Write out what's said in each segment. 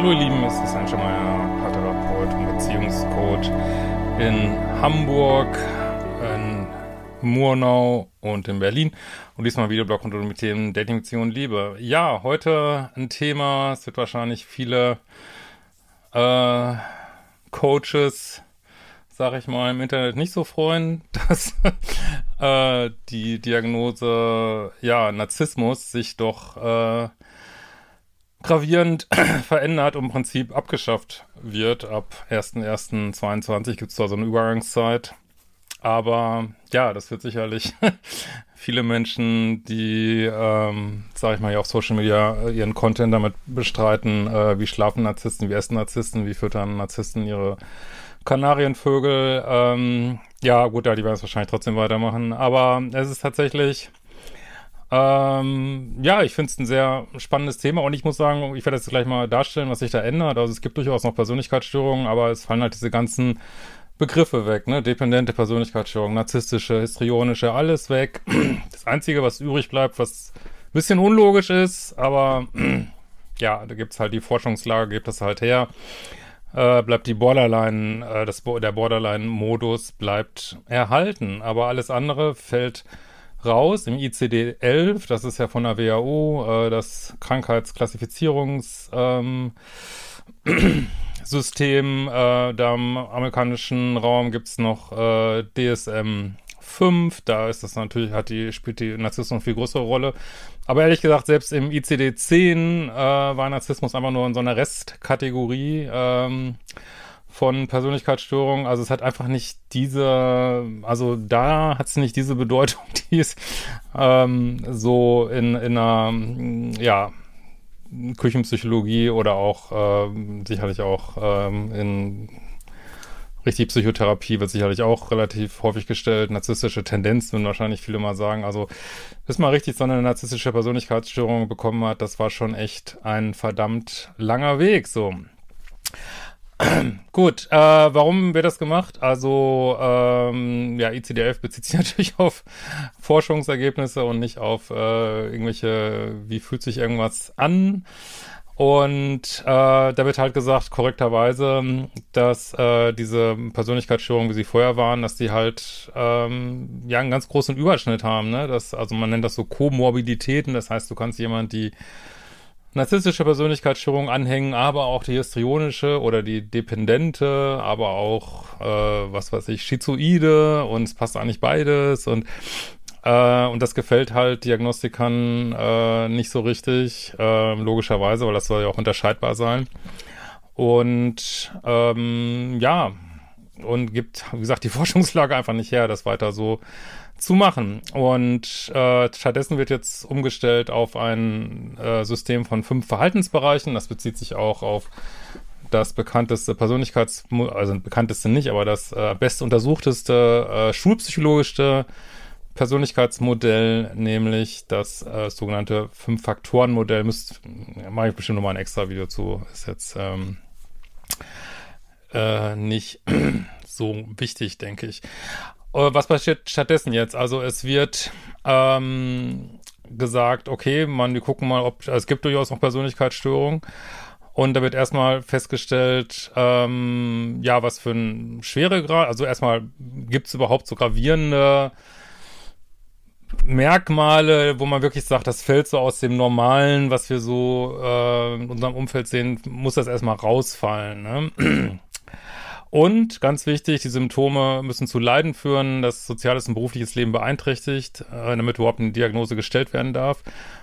Hallo ihr Lieben, es ist ein Schemeier, Paartherapeut und Beziehungscoach in Hamburg, in Murnau und in Berlin. Und diesmal Videoblog und mit dem Dating, Beziehung Liebe. Ja, heute ein Thema, es wird wahrscheinlich viele äh, Coaches, sag ich mal, im Internet nicht so freuen, dass äh, die Diagnose, ja, Narzissmus sich doch äh, gravierend verändert und im Prinzip abgeschafft wird. Ab 1.1.22 gibt es da so eine Übergangszeit. Aber ja, das wird sicherlich viele Menschen, die, ähm, sag ich mal, ja auf Social Media ihren Content damit bestreiten, äh, wie schlafen Narzissten, wie essen Narzissten, wie füttern Narzissten ihre Kanarienvögel. Ähm, ja, gut, ja, die werden es wahrscheinlich trotzdem weitermachen. Aber es ist tatsächlich ähm, ja, ich finde es ein sehr spannendes Thema und ich muss sagen, ich werde jetzt gleich mal darstellen, was sich da ändert. Also es gibt durchaus noch Persönlichkeitsstörungen, aber es fallen halt diese ganzen Begriffe weg, ne? Dependente Persönlichkeitsstörung, narzisstische, histrionische, alles weg. Das Einzige, was übrig bleibt, was ein bisschen unlogisch ist, aber ja, da gibt's halt die Forschungslage, gibt das halt her. Äh, bleibt die Borderline, äh, das, der Borderline-Modus bleibt erhalten, aber alles andere fällt raus im ICD-11, das ist ja von der WHO, äh, das Krankheitsklassifizierungssystem. Ähm, äh, da im amerikanischen Raum gibt's noch äh, DSM 5, da ist das natürlich, hat die, spielt die Narzissmus eine viel größere Rolle. Aber ehrlich gesagt, selbst im ICD-10 äh, war Narzissmus einfach nur in so einer Restkategorie. Ähm, von Persönlichkeitsstörungen. Also es hat einfach nicht diese, also da hat es nicht diese Bedeutung, die es ähm, so in, in einer, ja, Küchenpsychologie oder auch ähm, sicherlich auch ähm, in richtig Psychotherapie wird sicherlich auch relativ häufig gestellt. Narzisstische Tendenzen würden wahrscheinlich viele mal sagen. Also bis man richtig so eine narzisstische Persönlichkeitsstörung bekommen hat, das war schon echt ein verdammt langer Weg. So. Gut, äh, warum wird das gemacht? Also, ähm, ja, ICD-11 bezieht sich natürlich auf Forschungsergebnisse und nicht auf äh, irgendwelche, wie fühlt sich irgendwas an. Und äh, da wird halt gesagt, korrekterweise, dass äh, diese Persönlichkeitsstörungen, wie sie vorher waren, dass die halt ähm, ja einen ganz großen Überschnitt haben. Ne? Das, also man nennt das so Komorbiditäten, das heißt, du kannst jemand, die narzisstische Persönlichkeitsstörung anhängen, aber auch die histrionische oder die dependente, aber auch, äh, was weiß ich, schizoide und es passt eigentlich beides und äh, und das gefällt halt Diagnostikern äh, nicht so richtig, äh, logischerweise, weil das soll ja auch unterscheidbar sein. Und ähm, ja, und gibt, wie gesagt, die Forschungslage einfach nicht her, das weiter so zu machen. Und äh, stattdessen wird jetzt umgestellt auf ein äh, System von fünf Verhaltensbereichen. Das bezieht sich auch auf das bekannteste Persönlichkeits, also bekannteste nicht, aber das äh, best untersuchteste äh, schulpsychologischste Persönlichkeitsmodell, nämlich das äh, sogenannte Fünf-Faktoren-Modell. Müsst, mache ich bestimmt nochmal ein extra Video zu. Ist jetzt ähm, äh, nicht so wichtig, denke ich. Äh, was passiert stattdessen jetzt? Also es wird ähm, gesagt, okay, man, wir gucken mal, ob es gibt durchaus noch Persönlichkeitsstörungen. Und da wird erstmal festgestellt, ähm, ja, was für ein Schweregrad, also erstmal gibt es überhaupt so gravierende Merkmale, wo man wirklich sagt, das fällt so aus dem Normalen, was wir so äh, in unserem Umfeld sehen, muss das erstmal rausfallen. Ne? Und ganz wichtig, die Symptome müssen zu Leiden führen, das soziales und berufliches Leben beeinträchtigt, äh, damit überhaupt eine Diagnose gestellt werden darf.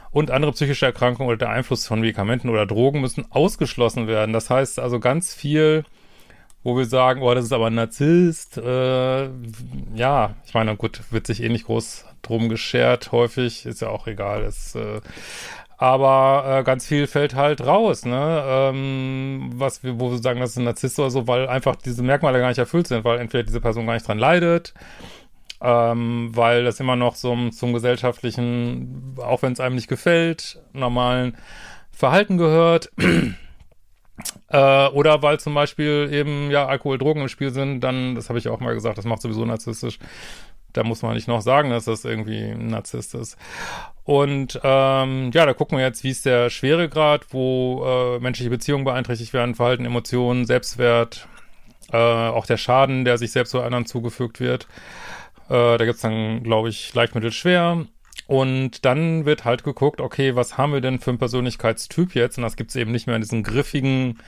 und andere psychische Erkrankungen oder der Einfluss von Medikamenten oder Drogen müssen ausgeschlossen werden. Das heißt also ganz viel, wo wir sagen, oh, das ist aber ein Narzisst. Äh, ja, ich meine, gut, wird sich eh nicht groß drum geschert, häufig, ist ja auch egal. Ist, äh, aber äh, ganz viel fällt halt raus, ne? Ähm, was wir, wo wir sagen, das ist ein Narzisst oder so, weil einfach diese Merkmale gar nicht erfüllt sind, weil entweder diese Person gar nicht dran leidet, ähm, weil das immer noch so zum gesellschaftlichen, auch wenn es einem nicht gefällt, normalen Verhalten gehört. äh, oder weil zum Beispiel eben ja Alkohol, Drogen im Spiel sind, dann, das habe ich auch mal gesagt, das macht sowieso narzisstisch. Da muss man nicht noch sagen, dass das irgendwie ein Narzisst ist. Und ähm, ja, da gucken wir jetzt, wie ist der Schweregrad, wo äh, menschliche Beziehungen beeinträchtigt werden, Verhalten, Emotionen, Selbstwert, äh, auch der Schaden, der sich selbst oder anderen zugefügt wird. Äh, da gibt's dann, glaube ich, leicht, mittel, schwer. Und dann wird halt geguckt, okay, was haben wir denn für einen Persönlichkeitstyp jetzt? Und das gibt's eben nicht mehr in diesen griffigen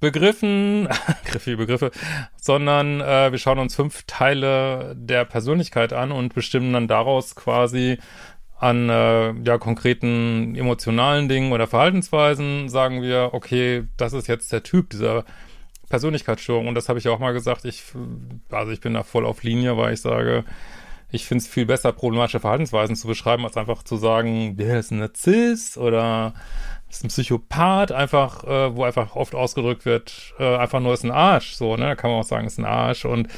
Begriffen, griffige Begriffe, sondern äh, wir schauen uns fünf Teile der Persönlichkeit an und bestimmen dann daraus quasi an äh, ja konkreten emotionalen Dingen oder Verhaltensweisen sagen wir, okay, das ist jetzt der Typ dieser Persönlichkeitsstörung. Und das habe ich auch mal gesagt. Ich, also ich bin da voll auf Linie, weil ich sage, ich finde es viel besser, problematische Verhaltensweisen zu beschreiben, als einfach zu sagen, der ist ein Narzisst oder ist ein Psychopath, einfach, äh, wo einfach oft ausgedrückt wird, äh, einfach nur ist ein Arsch, so, ne? Da kann man auch sagen, ist ein Arsch und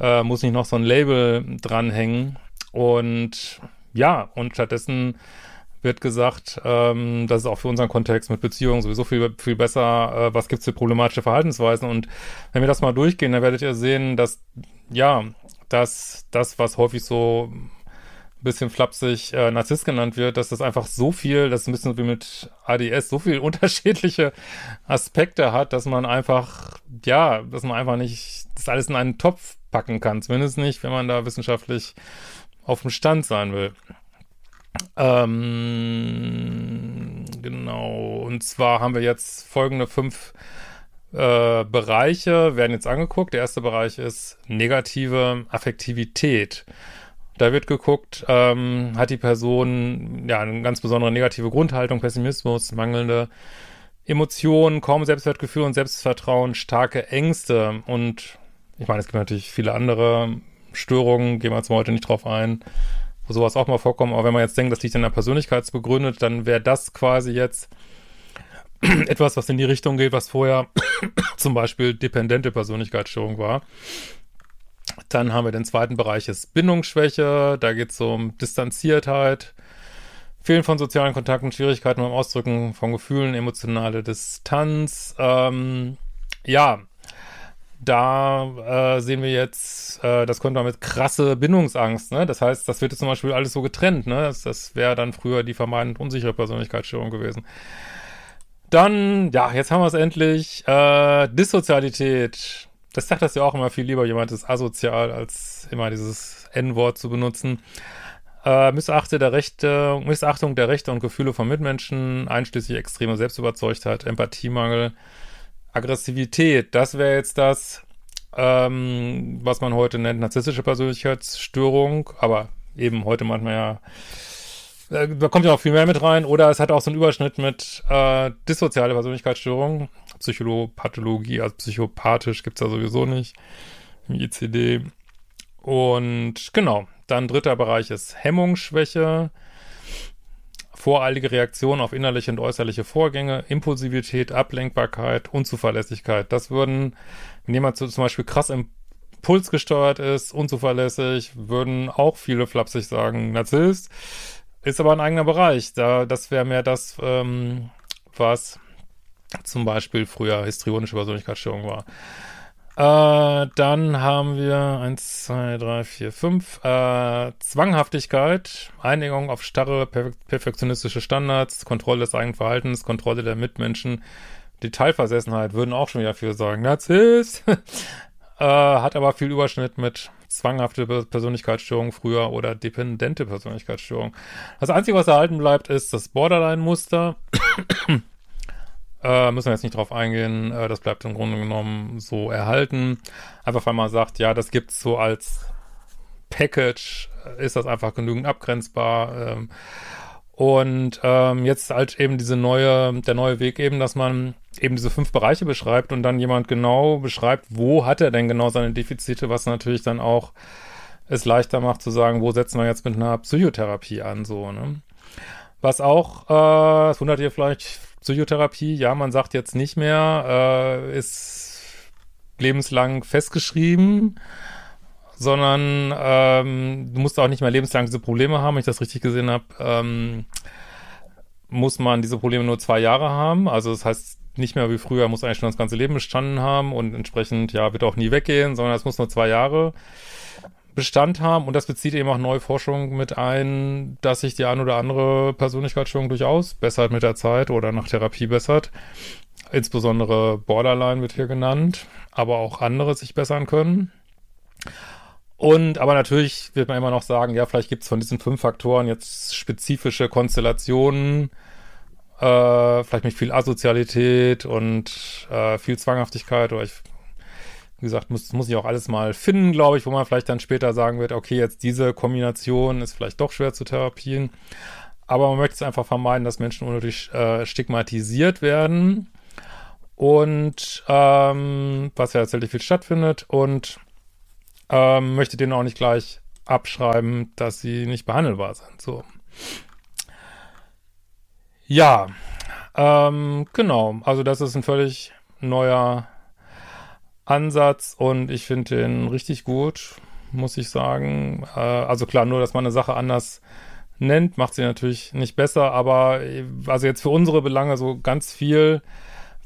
äh, muss nicht noch so ein Label dranhängen. Und ja, und stattdessen wird gesagt, ähm, das ist auch für unseren Kontext mit Beziehungen sowieso viel, viel besser, äh, was gibt's für problematische Verhaltensweisen. Und wenn wir das mal durchgehen, dann werdet ihr sehen, dass, ja, dass das, was häufig so ein bisschen flapsig äh, Narzisst genannt wird, dass das einfach so viel, das ist ein bisschen wie mit ADS, so viel unterschiedliche Aspekte hat, dass man einfach, ja, dass man einfach nicht das alles in einen Topf packen kann. Zumindest nicht, wenn man da wissenschaftlich auf dem Stand sein will. Ähm, genau. Und zwar haben wir jetzt folgende fünf äh, Bereiche, werden jetzt angeguckt. Der erste Bereich ist negative Affektivität. Da wird geguckt, ähm, hat die Person ja eine ganz besondere negative Grundhaltung, Pessimismus, mangelnde Emotionen, kaum Selbstwertgefühl und Selbstvertrauen, starke Ängste und ich meine, es gibt natürlich viele andere Störungen, gehen wir jetzt mal heute nicht drauf ein, wo sowas auch mal vorkommt. Aber wenn man jetzt denkt, das liegt in der Persönlichkeitsbegründet, dann wäre das quasi jetzt etwas, was in die Richtung geht, was vorher zum Beispiel dependente Persönlichkeitsstörung war. Dann haben wir den zweiten Bereich ist Bindungsschwäche. Da geht es um Distanziertheit, Fehlen von sozialen Kontakten, Schwierigkeiten beim Ausdrücken von Gefühlen, emotionale Distanz. Ähm, ja, da äh, sehen wir jetzt, äh, das könnte man mit krasse Bindungsangst, ne? Das heißt, das wird jetzt zum Beispiel alles so getrennt, ne? Das, das wäre dann früher die vermeintend unsichere Persönlichkeitsstörung gewesen. Dann, ja, jetzt haben wir es endlich. Äh, Dissozialität. Das sagt das ja auch immer viel lieber, jemand ist asozial, als immer dieses N-Wort zu benutzen. Äh, Missachte der Rechte, Missachtung der Rechte und Gefühle von Mitmenschen, einschließlich extreme Selbstüberzeugtheit, Empathiemangel, Aggressivität, das wäre jetzt das, ähm, was man heute nennt, narzisstische Persönlichkeitsstörung, aber eben heute manchmal ja, äh, da kommt ja auch viel mehr mit rein, oder es hat auch so einen Überschnitt mit äh, dissoziale Persönlichkeitsstörung, Psychopathologie, also psychopathisch gibt's da sowieso nicht im ICD. Und genau, dann dritter Bereich ist Hemmungsschwäche voreilige Reaktion auf innerliche und äußerliche Vorgänge, Impulsivität, Ablenkbarkeit, Unzuverlässigkeit. Das würden, wenn jemand zum Beispiel krass impulsgesteuert ist, unzuverlässig, würden auch viele flapsig sagen, Narzisst. Ist aber ein eigener Bereich. Da, das wäre mehr das, ähm, was zum Beispiel früher histrionische Persönlichkeitsstörung war. Äh, dann haben wir eins, zwei, drei, vier, fünf. Äh, Zwanghaftigkeit, Einigung auf starre, perfektionistische Standards, Kontrolle des eigenen Verhaltens, Kontrolle der Mitmenschen, Detailversessenheit würden auch schon wieder viel sagen. Narzisst! äh, hat aber viel Überschnitt mit zwanghafte Persönlichkeitsstörung früher oder dependente Persönlichkeitsstörung. Das Einzige, was erhalten bleibt, ist das Borderline-Muster. Äh, müssen wir jetzt nicht drauf eingehen. Äh, das bleibt im Grunde genommen so erhalten. Einfach weil man sagt, ja, das gibt's so als Package, ist das einfach genügend abgrenzbar. Ähm, Und ähm, jetzt halt eben diese neue, der neue Weg eben, dass man eben diese fünf Bereiche beschreibt und dann jemand genau beschreibt, wo hat er denn genau seine Defizite, was natürlich dann auch es leichter macht zu sagen, wo setzen wir jetzt mit einer Psychotherapie an, so, ne? Was auch, äh, das wundert ihr vielleicht, Psychotherapie, ja, man sagt jetzt nicht mehr, äh, ist lebenslang festgeschrieben, sondern ähm, du musst auch nicht mehr lebenslang diese Probleme haben, wenn ich das richtig gesehen habe, ähm, muss man diese Probleme nur zwei Jahre haben. Also das heißt nicht mehr wie früher, muss eigentlich schon das ganze Leben bestanden haben und entsprechend, ja, wird auch nie weggehen, sondern es muss nur zwei Jahre Bestand haben. Und das bezieht eben auch neue Forschung mit ein, dass sich die ein oder andere Persönlichkeitsstörung durchaus bessert mit der Zeit oder nach Therapie bessert. Insbesondere Borderline wird hier genannt, aber auch andere sich bessern können. Und aber natürlich wird man immer noch sagen, ja, vielleicht gibt es von diesen fünf Faktoren jetzt spezifische Konstellationen, äh, vielleicht mit viel Asozialität und äh, viel Zwanghaftigkeit oder ich, wie gesagt, muss, muss ich auch alles mal finden, glaube ich, wo man vielleicht dann später sagen wird, okay, jetzt diese Kombination ist vielleicht doch schwer zu therapien. Aber man möchte es einfach vermeiden, dass Menschen unnötig äh, stigmatisiert werden. Und ähm, was ja tatsächlich viel stattfindet und ähm, möchte denen auch nicht gleich abschreiben, dass sie nicht behandelbar sind. So. Ja, ähm, genau. Also das ist ein völlig neuer Ansatz und ich finde den richtig gut, muss ich sagen. Äh, also klar, nur, dass man eine Sache anders nennt, macht sie natürlich nicht besser, aber äh, also jetzt für unsere Belange so ganz viel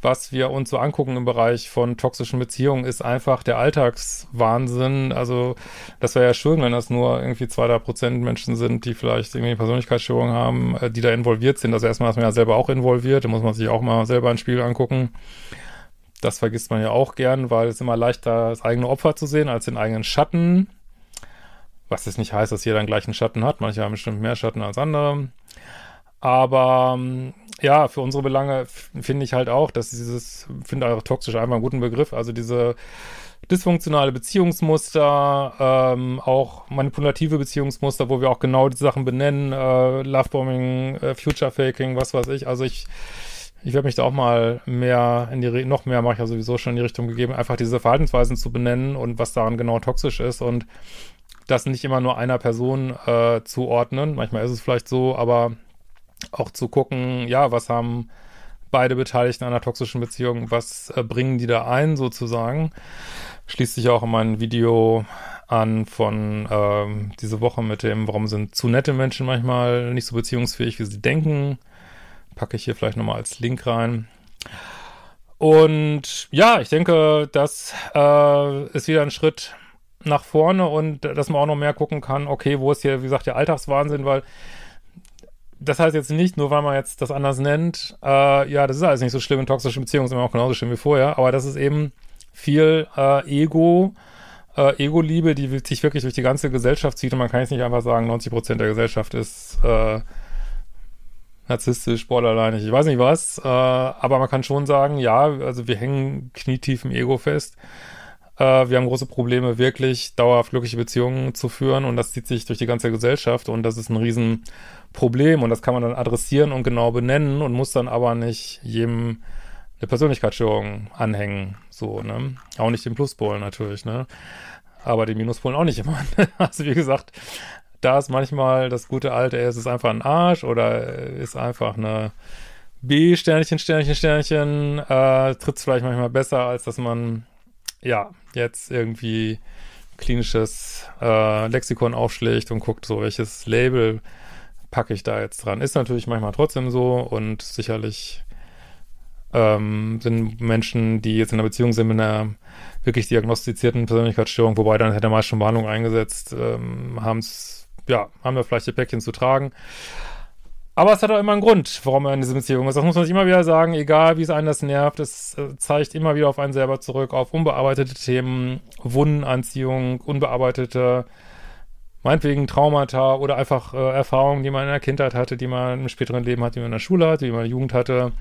was wir uns so angucken im Bereich von toxischen Beziehungen, ist einfach der Alltagswahnsinn. Also das wäre ja schön, wenn das nur irgendwie zwei, drei Prozent Menschen sind, die vielleicht irgendwie Persönlichkeitsstörungen haben, äh, die da involviert sind. Also erstmal ist man ja selber auch involviert, da muss man sich auch mal selber ein Spiel angucken. Das vergisst man ja auch gern, weil es immer leichter das eigene Opfer zu sehen als den eigenen Schatten. Was jetzt nicht heißt, dass jeder einen gleichen Schatten hat. Manche haben bestimmt mehr Schatten als andere. Aber ähm, ja, für unsere Belange finde ich halt auch, dass dieses, finde auch toxisch einfach einen guten Begriff, also diese dysfunktionale Beziehungsmuster, ähm, auch manipulative Beziehungsmuster, wo wir auch genau die Sachen benennen, äh, Lovebombing, äh, Future Faking, was weiß ich. Also ich, ich werde mich da auch mal mehr in die, noch mehr mache ich ja sowieso schon in die Richtung gegeben, einfach diese Verhaltensweisen zu benennen und was daran genau toxisch ist und das nicht immer nur einer Person äh, zuordnen. Manchmal ist es vielleicht so, aber auch zu gucken, ja, was haben beide Beteiligten einer toxischen Beziehung, was äh, bringen die da ein sozusagen. Schließt sich auch in mein Video an von ähm, diese Woche mit dem, warum sind zu nette Menschen manchmal nicht so beziehungsfähig, wie sie denken. Packe ich hier vielleicht nochmal als Link rein. Und ja, ich denke, das äh, ist wieder ein Schritt nach vorne und dass man auch noch mehr gucken kann, okay, wo ist hier, wie gesagt, der Alltagswahnsinn, weil das heißt jetzt nicht, nur weil man jetzt das anders nennt, äh, ja, das ist alles nicht so schlimm in toxischen Beziehungen, ist immer auch genauso schlimm wie vorher, aber das ist eben viel äh, Ego, äh, Ego-Liebe, die sich wirklich durch die ganze Gesellschaft zieht und man kann jetzt nicht einfach sagen, 90 Prozent der Gesellschaft ist äh, narzisstisch, borderline, ich weiß nicht was, äh, aber man kann schon sagen, ja, also wir hängen knietief im Ego fest. Äh, wir haben große Probleme, wirklich dauerhaft glückliche Beziehungen zu führen und das zieht sich durch die ganze Gesellschaft und das ist ein Riesenproblem und das kann man dann adressieren und genau benennen und muss dann aber nicht jedem eine Persönlichkeitsstörung anhängen, so, ne? Auch nicht den Pluspolen natürlich, ne? Aber den Minuspolen auch nicht immer. also wie gesagt, da ist manchmal das gute alte, es ist einfach ein Arsch oder ist einfach eine B, Sternchen, Sternchen, Sternchen, äh, tritt vielleicht manchmal besser, als dass man ja, jetzt irgendwie klinisches äh, Lexikon aufschlägt und guckt, so welches Label packe ich da jetzt dran. Ist natürlich manchmal trotzdem so und sicherlich ähm, sind Menschen, die jetzt in einer Beziehung sind mit einer wirklich diagnostizierten Persönlichkeitsstörung, wobei dann hätte meist schon Warnung eingesetzt, ähm, haben es, ja, haben wir vielleicht die Päckchen zu tragen. Aber es hat auch immer einen Grund, warum er in dieser Beziehung ist. Das muss man sich immer wieder sagen, egal wie es einen das nervt. Es äh, zeigt immer wieder auf einen selber zurück, auf unbearbeitete Themen, Wundenanziehung, unbearbeitete, meinetwegen Traumata oder einfach äh, Erfahrungen, die man in der Kindheit hatte, die man im späteren Leben hat, die man in der Schule hatte, die man in der Jugend hatte.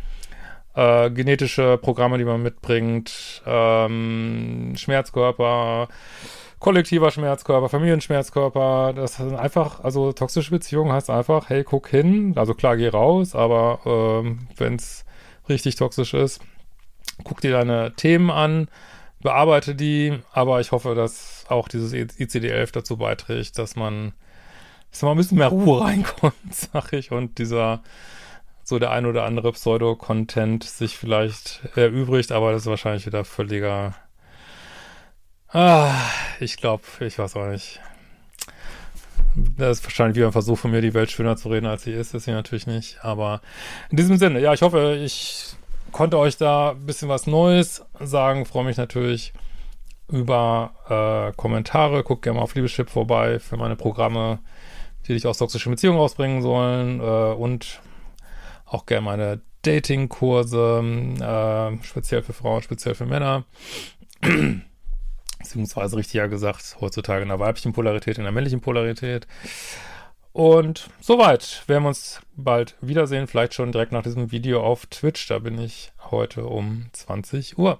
Äh, genetische Programme, die man mitbringt, ähm, Schmerzkörper, kollektiver Schmerzkörper, Familienschmerzkörper, das sind einfach, also toxische Beziehungen heißt einfach, hey, guck hin, also klar, geh raus, aber ähm, wenn es richtig toxisch ist, guck dir deine Themen an, bearbeite die, aber ich hoffe, dass auch dieses ICD-11 dazu beiträgt, dass man, dass man ein bisschen mehr Ruhe reinkommt, sag ich, und dieser so der ein oder andere Pseudo-Content sich vielleicht erübrigt, aber das ist wahrscheinlich wieder völliger Ah, ich glaube, ich weiß auch nicht. Das ist wahrscheinlich wieder ein Versuch von mir, die Welt schöner zu reden, als sie ist. Das ist sie natürlich nicht. Aber in diesem Sinne, ja, ich hoffe, ich konnte euch da ein bisschen was Neues sagen. Freue mich natürlich über äh, Kommentare. Guckt gerne mal auf Liebeschip vorbei für meine Programme, die dich aus toxischen Beziehungen rausbringen sollen. Äh, und auch gerne meine Dating-Kurse, äh, speziell für Frauen, speziell für Männer beziehungsweise richtiger gesagt, heutzutage in der weiblichen Polarität, in der männlichen Polarität. Und soweit werden wir uns bald wiedersehen, vielleicht schon direkt nach diesem Video auf Twitch. Da bin ich heute um 20 Uhr.